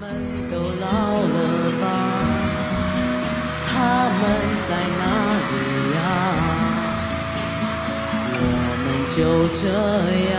我们都老了吧？他们在哪里呀？我们就这样